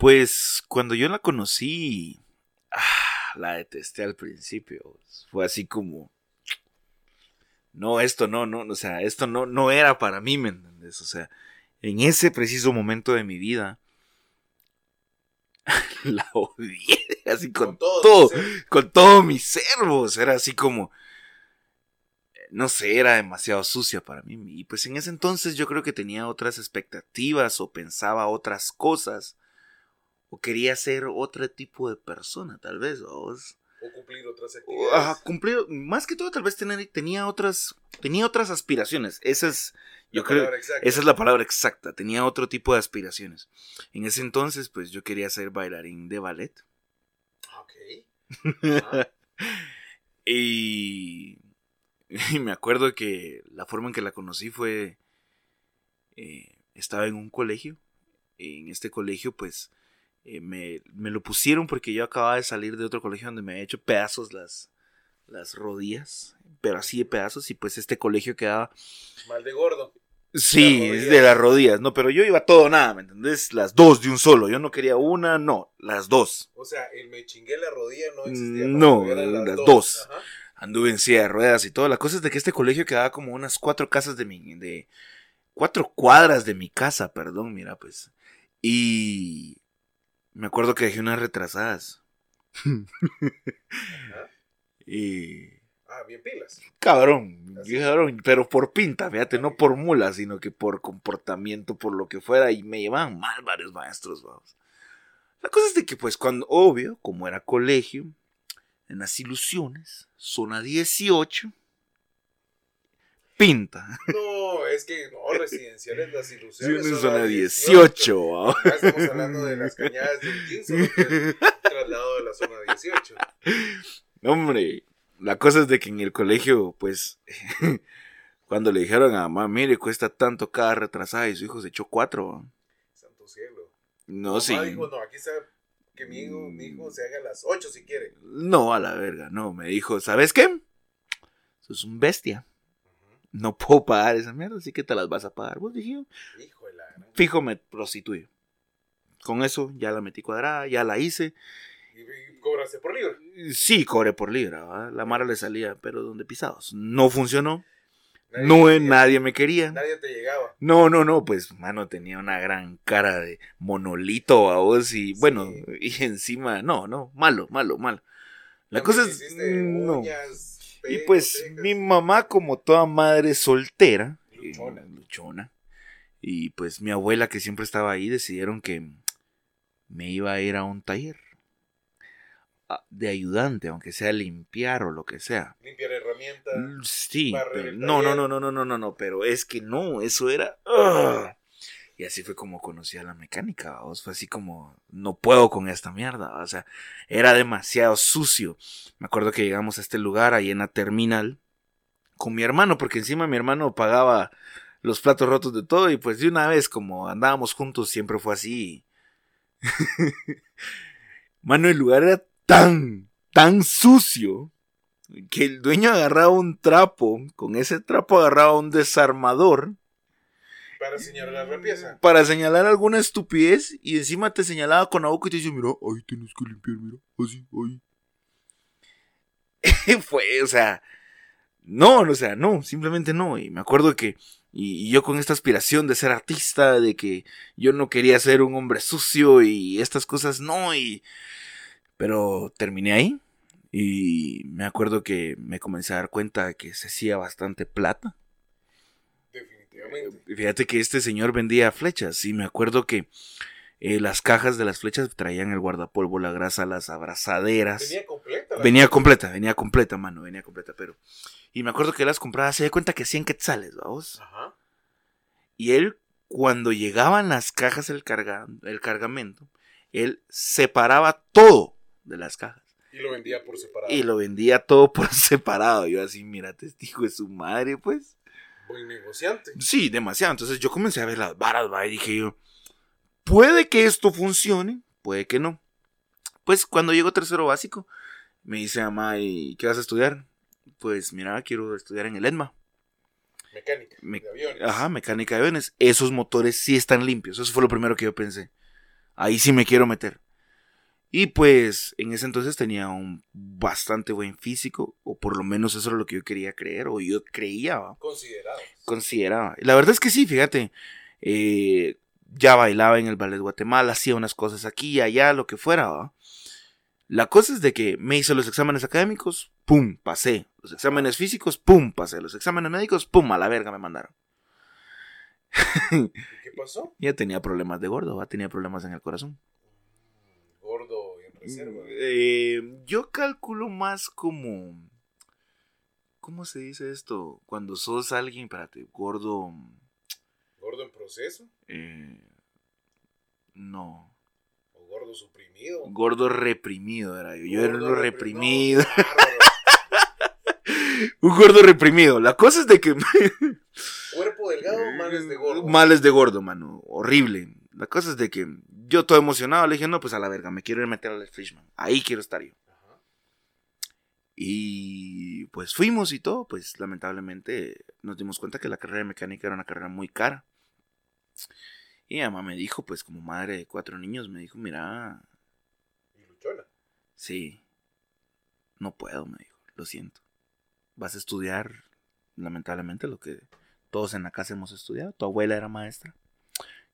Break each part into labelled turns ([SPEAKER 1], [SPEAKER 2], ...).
[SPEAKER 1] Pues cuando yo la conocí, ah, la detesté al principio. Fue así como, no, esto no, no, o sea, esto no, no era para mí, ¿me entiendes? O sea, en ese preciso momento de mi vida, la odié, así con, todo, con todo mis servos, era así como, no sé, era demasiado sucia para mí. Y pues en ese entonces yo creo que tenía otras expectativas o pensaba otras cosas. O quería ser otro tipo de persona, tal vez. O,
[SPEAKER 2] cumplir otras actividades. Ajá,
[SPEAKER 1] cumplir, más que todo tal vez tenía otras, tenía otras aspiraciones. Esa es, yo creo, esa es la palabra exacta. Tenía otro tipo de aspiraciones. En ese entonces, pues yo quería ser bailarín de ballet. Ok. y y me acuerdo que la forma en que la conocí fue, eh, estaba en un colegio. En este colegio, pues, eh, me, lo pusieron porque yo acababa de salir de otro colegio donde me había hecho pedazos las, las rodillas, pero así de pedazos, y pues este colegio quedaba...
[SPEAKER 2] Mal de gordo.
[SPEAKER 1] Sí, de las rodillas, no, pero yo iba todo nada, ¿me entendés? Las dos de un solo, yo no quería una, no, las dos.
[SPEAKER 2] O sea, el me chingué la rodilla no existía.
[SPEAKER 1] No, las, dos anduve en silla de ruedas y todo. La cosa es de que este colegio quedaba como unas cuatro casas de mi, de cuatro cuadras de mi casa, perdón, mira, pues. Y me acuerdo que dejé unas retrasadas.
[SPEAKER 2] y Ah, bien pilas.
[SPEAKER 1] Cabrón, cabrón, pero por pinta, fíjate, no por mula, sino que por comportamiento, por lo que fuera, y me llevaban mal varios maestros, vamos. La cosa es de que, pues, cuando, obvio, como era colegio, en las ilusiones, zona 18, pinta.
[SPEAKER 2] No, es que no, residenciales las ilusiones. Sí,
[SPEAKER 1] zona 18.
[SPEAKER 2] estamos hablando de las cañadas del 15, traslado de la zona 18.
[SPEAKER 1] Hombre, la cosa es de que en el colegio, pues, cuando le dijeron a mamá, mire, cuesta tanto cada retrasada y su hijo se echó cuatro.
[SPEAKER 2] Santo cielo.
[SPEAKER 1] No, sí.
[SPEAKER 2] Dijo, no, aquí está que mi hijo, mi hijo se haga a las 8 si quiere.
[SPEAKER 1] No, a la verga, no. Me dijo, ¿sabes qué? Sos un bestia. No puedo pagar esa mierda, así que te las vas a pagar. Vos dije Hijo de la Fijo, me prostituyo. Con eso ya la metí cuadrada, ya la hice.
[SPEAKER 2] ¿Y, cobraste por libra?
[SPEAKER 1] Sí, cobré por libra. La mara le salía, pero donde pisados. No funcionó. no, nadie me quería.
[SPEAKER 2] Nadie te llegaba.
[SPEAKER 1] No, no, no, pues, mano, tenía una gran cara de monolito a vos y, bueno, y encima, no, no, malo, malo, malo. La cosa es, no. Y pues, mi mamá, como toda madre soltera, eh, luchona. luchona, y pues mi abuela, que siempre estaba ahí, decidieron que me iba a ir a un taller de ayudante, aunque sea limpiar o lo que sea.
[SPEAKER 2] Limpiar herramientas. Mm,
[SPEAKER 1] sí, no, no, no, no, no, no, no, no, pero es que no, eso era... Y así fue como conocí a la mecánica, ¿vos? fue así como, no puedo con esta mierda, o sea, era demasiado sucio. Me acuerdo que llegamos a este lugar ahí en la terminal con mi hermano, porque encima mi hermano pagaba los platos rotos de todo y pues de una vez como andábamos juntos siempre fue así. Mano, el lugar era tan, tan sucio que el dueño agarraba un trapo, con ese trapo agarraba un desarmador.
[SPEAKER 2] Para señalar la pieza.
[SPEAKER 1] Para señalar alguna estupidez y encima te señalaba con la boca y te dice, mira, ahí tienes que limpiar, mira, así, ahí. Fue, o sea, no, o sea, no, simplemente no. Y me acuerdo que, y, y, yo con esta aspiración de ser artista, de que yo no quería ser un hombre sucio y estas cosas, no, y pero terminé ahí y me acuerdo que me comencé a dar cuenta de que se hacía bastante plata.
[SPEAKER 2] Definitivamente.
[SPEAKER 1] Fíjate que este señor vendía flechas y me acuerdo que eh, las cajas de las flechas traían el guardapolvo, la grasa, las abrazaderas.
[SPEAKER 2] Venía completa.
[SPEAKER 1] Venía completa, venía completa, mano, venía completa, pero... Y me acuerdo que las compraba, se dio cuenta que 100 quetzales, vamos. Ajá. Y él, cuando llegaban las cajas, el, carga, el cargamento, él separaba todo de las cajas.
[SPEAKER 2] Y lo vendía por separado.
[SPEAKER 1] Y lo vendía todo por separado. Yo así, mira, testigo de su madre, pues.
[SPEAKER 2] Muy negociante.
[SPEAKER 1] Sí, demasiado. Entonces yo comencé a ver las varas, va, y dije yo, puede que esto funcione, puede que no. Pues cuando llegó tercero básico, me dice mamá, ¿y qué vas a estudiar? Pues mira, quiero estudiar en el EDMA.
[SPEAKER 2] Mecánica de aviones.
[SPEAKER 1] Ajá, mecánica de aviones. Esos motores sí están limpios. Eso fue lo primero que yo pensé. Ahí sí me quiero meter. Y pues en ese entonces tenía un bastante buen físico, o por lo menos eso era lo que yo quería creer, o yo creía.
[SPEAKER 2] Consideraba.
[SPEAKER 1] Consideraba. La verdad es que sí, fíjate. Eh, ya bailaba en el Ballet Guatemala, hacía unas cosas aquí y allá, lo que fuera. La cosa es de que me hice los exámenes académicos, pum, pasé. Los exámenes físicos, pum, pasé. Los exámenes médicos, pum, a la verga me mandaron.
[SPEAKER 2] ¿Qué pasó?
[SPEAKER 1] ya tenía problemas de gordo, tenía problemas en el corazón.
[SPEAKER 2] Reserva.
[SPEAKER 1] Eh, yo calculo más como. ¿Cómo se dice esto? Cuando sos alguien, espérate, gordo.
[SPEAKER 2] ¿Gordo en proceso?
[SPEAKER 1] Eh, no.
[SPEAKER 2] ¿O gordo suprimido?
[SPEAKER 1] Gordo reprimido era yo. Yo era un reprimido. un gordo reprimido. La cosa es de que.
[SPEAKER 2] Cuerpo delgado, males de gordo.
[SPEAKER 1] Males de gordo, mano. Horrible. La cosa es de que yo todo emocionado le dije, no, pues a la verga, me quiero ir a meter al Fishman. Ahí quiero estar yo. Y pues fuimos y todo, pues lamentablemente nos dimos cuenta que la carrera de mecánica era una carrera muy cara. Y mi mamá me dijo, pues como madre de cuatro niños, me dijo, mira...
[SPEAKER 2] ¿Y luchona?
[SPEAKER 1] Sí. No puedo, me dijo, lo siento. Vas a estudiar, lamentablemente, lo que todos en la casa hemos estudiado. Tu abuela era maestra.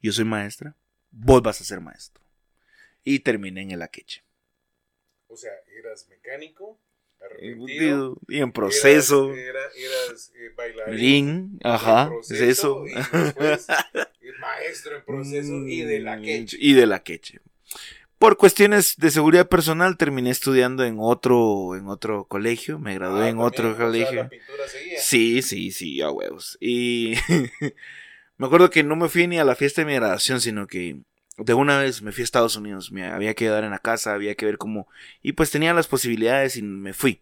[SPEAKER 1] Yo soy maestra. Vos vas a ser maestro. Y terminé en el Aqueche.
[SPEAKER 2] O sea, eras mecánico,
[SPEAKER 1] arrepentido, y en proceso.
[SPEAKER 2] Eras, eras eh, bailarín.
[SPEAKER 1] ajá, es eso.
[SPEAKER 2] Y después, maestro en proceso y de la queche.
[SPEAKER 1] Y de la queche. Por cuestiones de seguridad personal terminé estudiando en otro, en otro colegio, me gradué
[SPEAKER 2] Ah,
[SPEAKER 1] en
[SPEAKER 2] también,
[SPEAKER 1] otro colegio.
[SPEAKER 2] la pintura seguía.
[SPEAKER 1] Sí, sí, sí, a huevos. Y me acuerdo que no me fui ni a la fiesta de mi graduación, sino que de una vez me fui a Estados Unidos. Me había que quedar en la casa, había que ver cómo. Y pues tenía las posibilidades y me fui.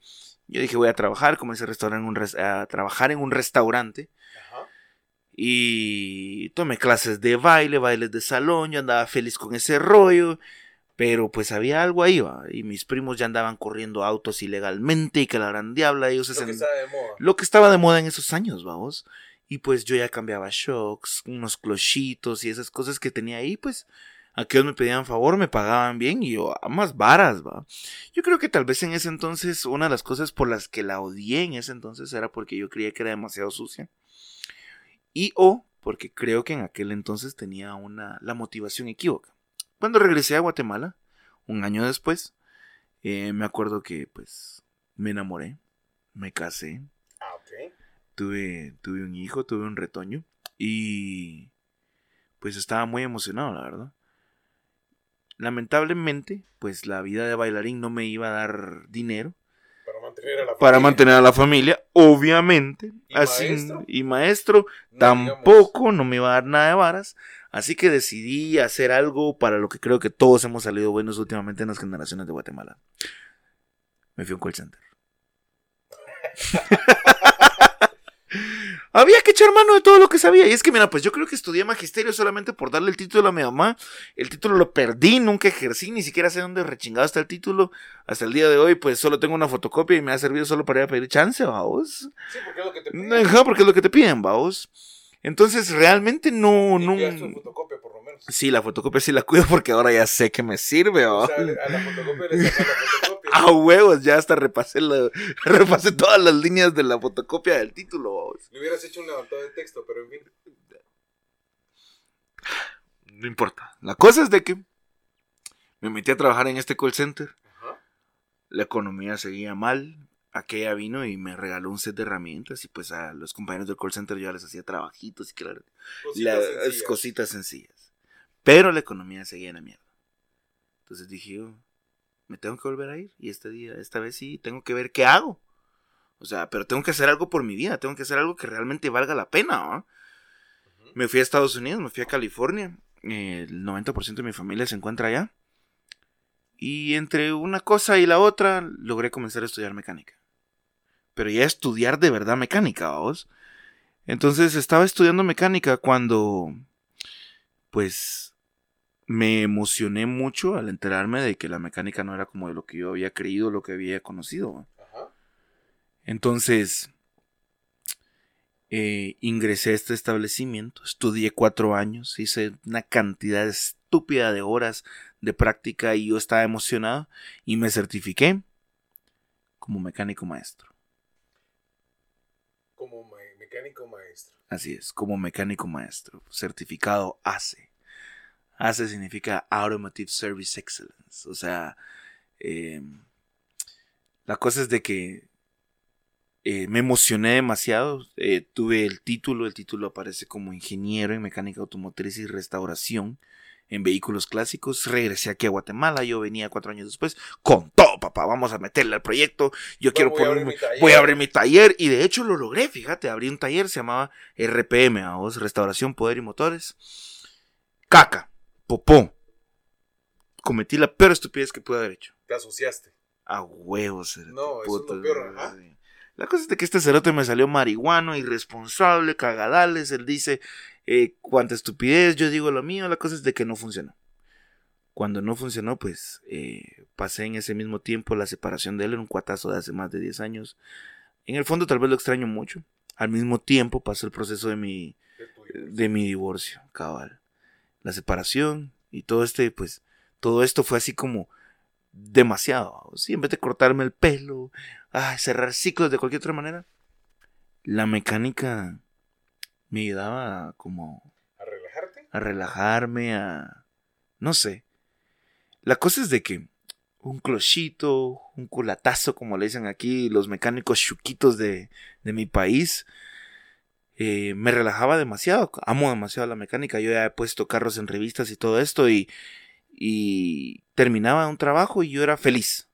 [SPEAKER 1] Yo dije, voy a trabajar, comencé a, restaurar en un res- a trabajar en un restaurante.
[SPEAKER 2] Ajá.
[SPEAKER 1] Y tomé clases de baile, bailes de salón, yo andaba feliz con ese rollo, pero pues había algo ahí, ¿va? y mis primos ya andaban corriendo autos ilegalmente y que la gran diabla, ellos se
[SPEAKER 2] Lo que de moda.
[SPEAKER 1] lo que estaba de moda en esos años, vamos. Y pues yo ya cambiaba shocks, unos clochitos y esas cosas que tenía ahí, pues aquellos me pedían favor, me pagaban bien y yo a más varas, va. Yo creo que tal vez en ese entonces una de las cosas por las que la odié en ese entonces era porque yo creía que era demasiado sucia. Y o porque creo que en aquel entonces tenía una la motivación equívoca. Cuando regresé a Guatemala, un año después, eh, me acuerdo que pues me enamoré, me casé,
[SPEAKER 2] Ah.
[SPEAKER 1] Tuve, tuve un hijo, tuve un retoño y pues estaba muy emocionado, la verdad. Lamentablemente, pues la vida de bailarín no me iba a dar dinero
[SPEAKER 2] Para mantener a la
[SPEAKER 1] para
[SPEAKER 2] familia.
[SPEAKER 1] mantener a la familia, obviamente.
[SPEAKER 2] ¿Y
[SPEAKER 1] así,
[SPEAKER 2] maestro?
[SPEAKER 1] y maestro
[SPEAKER 2] No
[SPEAKER 1] tampoco no me iba a dar nada de varas. Así que decidí hacer algo para lo que creo que todos hemos salido buenos últimamente en las generaciones de Guatemala. Me fui a un call center. Había que echar mano de todo lo que sabía. Y es que, mira, pues yo creo que estudié magisterio solamente por darle el título a mi mamá. El título lo perdí, nunca ejercí, ni siquiera sé dónde rechingado está el título. Hasta el día de hoy, pues solo tengo una fotocopia y me ha servido solo para ir a pedir chance, vamos.
[SPEAKER 2] Sí, porque es lo que te piden.
[SPEAKER 1] Porque es lo que te piden, vamos. Entonces, realmente no,
[SPEAKER 2] Y
[SPEAKER 1] no.
[SPEAKER 2] tu fotocopia, por lo menos.
[SPEAKER 1] Sí, la fotocopia sí la cuido porque ahora ya sé que me sirve,
[SPEAKER 2] O
[SPEAKER 1] ¿va?
[SPEAKER 2] sea, a la fotocopia le sacas la fotocopia.
[SPEAKER 1] A huevos, ya hasta repasé, la- repasé todas las líneas de la fotocopia del título, vamos.
[SPEAKER 2] Le hubieras hecho un levantado de texto, pero en fin.
[SPEAKER 1] No importa. La cosa es de que me metí a trabajar en este call center.
[SPEAKER 2] Ajá.
[SPEAKER 1] La economía seguía mal. Aquella vino y me regaló un set de herramientas y pues a los compañeros del call center yo les hacía trabajitos y claro,
[SPEAKER 2] Cositas
[SPEAKER 1] las
[SPEAKER 2] sencillas.
[SPEAKER 1] cositas sencillas. Pero la economía seguía en la mierda. Entonces dije yo, me tengo que volver a ir y este día, esta vez sí, tengo que ver qué hago. O sea, pero tengo que hacer algo por mi vida, tengo que hacer algo que realmente valga la pena. Me fui a Estados Unidos, me fui a California. El 90% de mi familia se encuentra allá. Y entre una cosa y la otra logré comenzar a estudiar mecánica. Pero ya estudiar de verdad mecánica, vamos. Entonces estaba estudiando mecánica cuando, pues, me emocioné mucho al enterarme de que la mecánica no era como de lo que yo había creído, lo que había conocido. Entonces, eh, ingresé a este establecimiento, estudié cuatro años, hice una cantidad estúpida de horas de práctica y yo estaba emocionado y me certifiqué como mecánico maestro.
[SPEAKER 2] Como mecánico maestro.
[SPEAKER 1] Así es, como mecánico maestro, certificado ACE. ACE significa Automotive Service Excellence, o sea, em, la cosa es de que eh, me emocioné demasiado. Eh, tuve el título, el título aparece como ingeniero en mecánica automotriz y restauración en vehículos clásicos. Regresé aquí a Guatemala, yo venía cuatro años después, con todo, papá, vamos a meterle al proyecto. Yo quiero poner, voy a abrir mi taller y de hecho lo logré, fíjate, abrí un taller, se llamaba RPM, a vos, Restauración, Poder y Motores. Caca, popó. Cometí la peor estupidez que pude haber hecho.
[SPEAKER 2] Te asociaste.
[SPEAKER 1] A huevos. No, eso es lo peor, La cosa es de que este cerote me salió marihuano, irresponsable, cagadales. Él dice, eh, cuánta estupidez, yo digo lo mío. La cosa es de que no funcionó. Cuando no funcionó, pues eh, pasé en ese mismo tiempo la separación de él en un cuatazo de hace más de 10 años. En el fondo tal vez lo extraño mucho. Al mismo tiempo pasó el proceso de mi, de mi divorcio, cabal. La separación y todo este, pues, todo esto fue así como demasiado. ¿sí? En vez de cortarme el pelo, cerrar ciclos de cualquier otra manera, la mecánica me ayudaba como...
[SPEAKER 2] ¿A relajarte?
[SPEAKER 1] A relajarme, a... No sé. La cosa es de que un clochito, un culatazo, como le dicen aquí los mecánicos chuquitos de, de mi país, eh, me relajaba demasiado. Amo demasiado la mecánica. Yo ya he puesto carros en revistas y todo esto y y terminaba un trabajo y yo era feliz.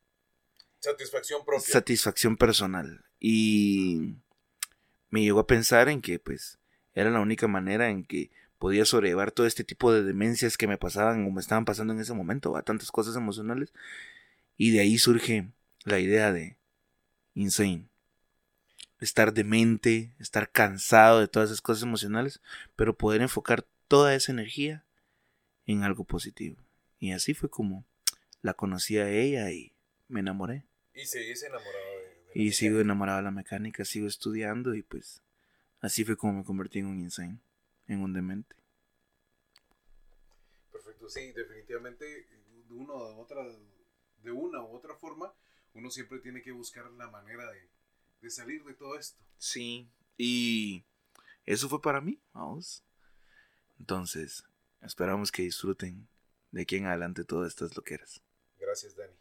[SPEAKER 2] Satisfacción propia.
[SPEAKER 1] Satisfacción personal. Y me llegó a pensar en que pues era la única manera en que podía sobrellevar todo este tipo de demencias que me pasaban o me estaban pasando en ese momento, a tantas cosas emocionales. Y de ahí surge la idea de insane. Estar demente, estar cansado de todas esas cosas emocionales, pero poder enfocar toda esa energía en algo positivo. Y así fue como la conocí a ella y me enamoré.
[SPEAKER 2] Y seguís enamorado de,
[SPEAKER 1] Y sigo enamorado de la mecánica, sigo estudiando y pues así fue como me convertí en un insane, en un demente.
[SPEAKER 2] Perfecto, sí, definitivamente de una u otra, de una u otra forma, uno siempre tiene que buscar la manera de, de salir de todo esto.
[SPEAKER 1] Sí, y eso fue para mí, vamos. Entonces, esperamos que disfruten de aquí en adelante todas estas loqueras.
[SPEAKER 2] Gracias, Dani.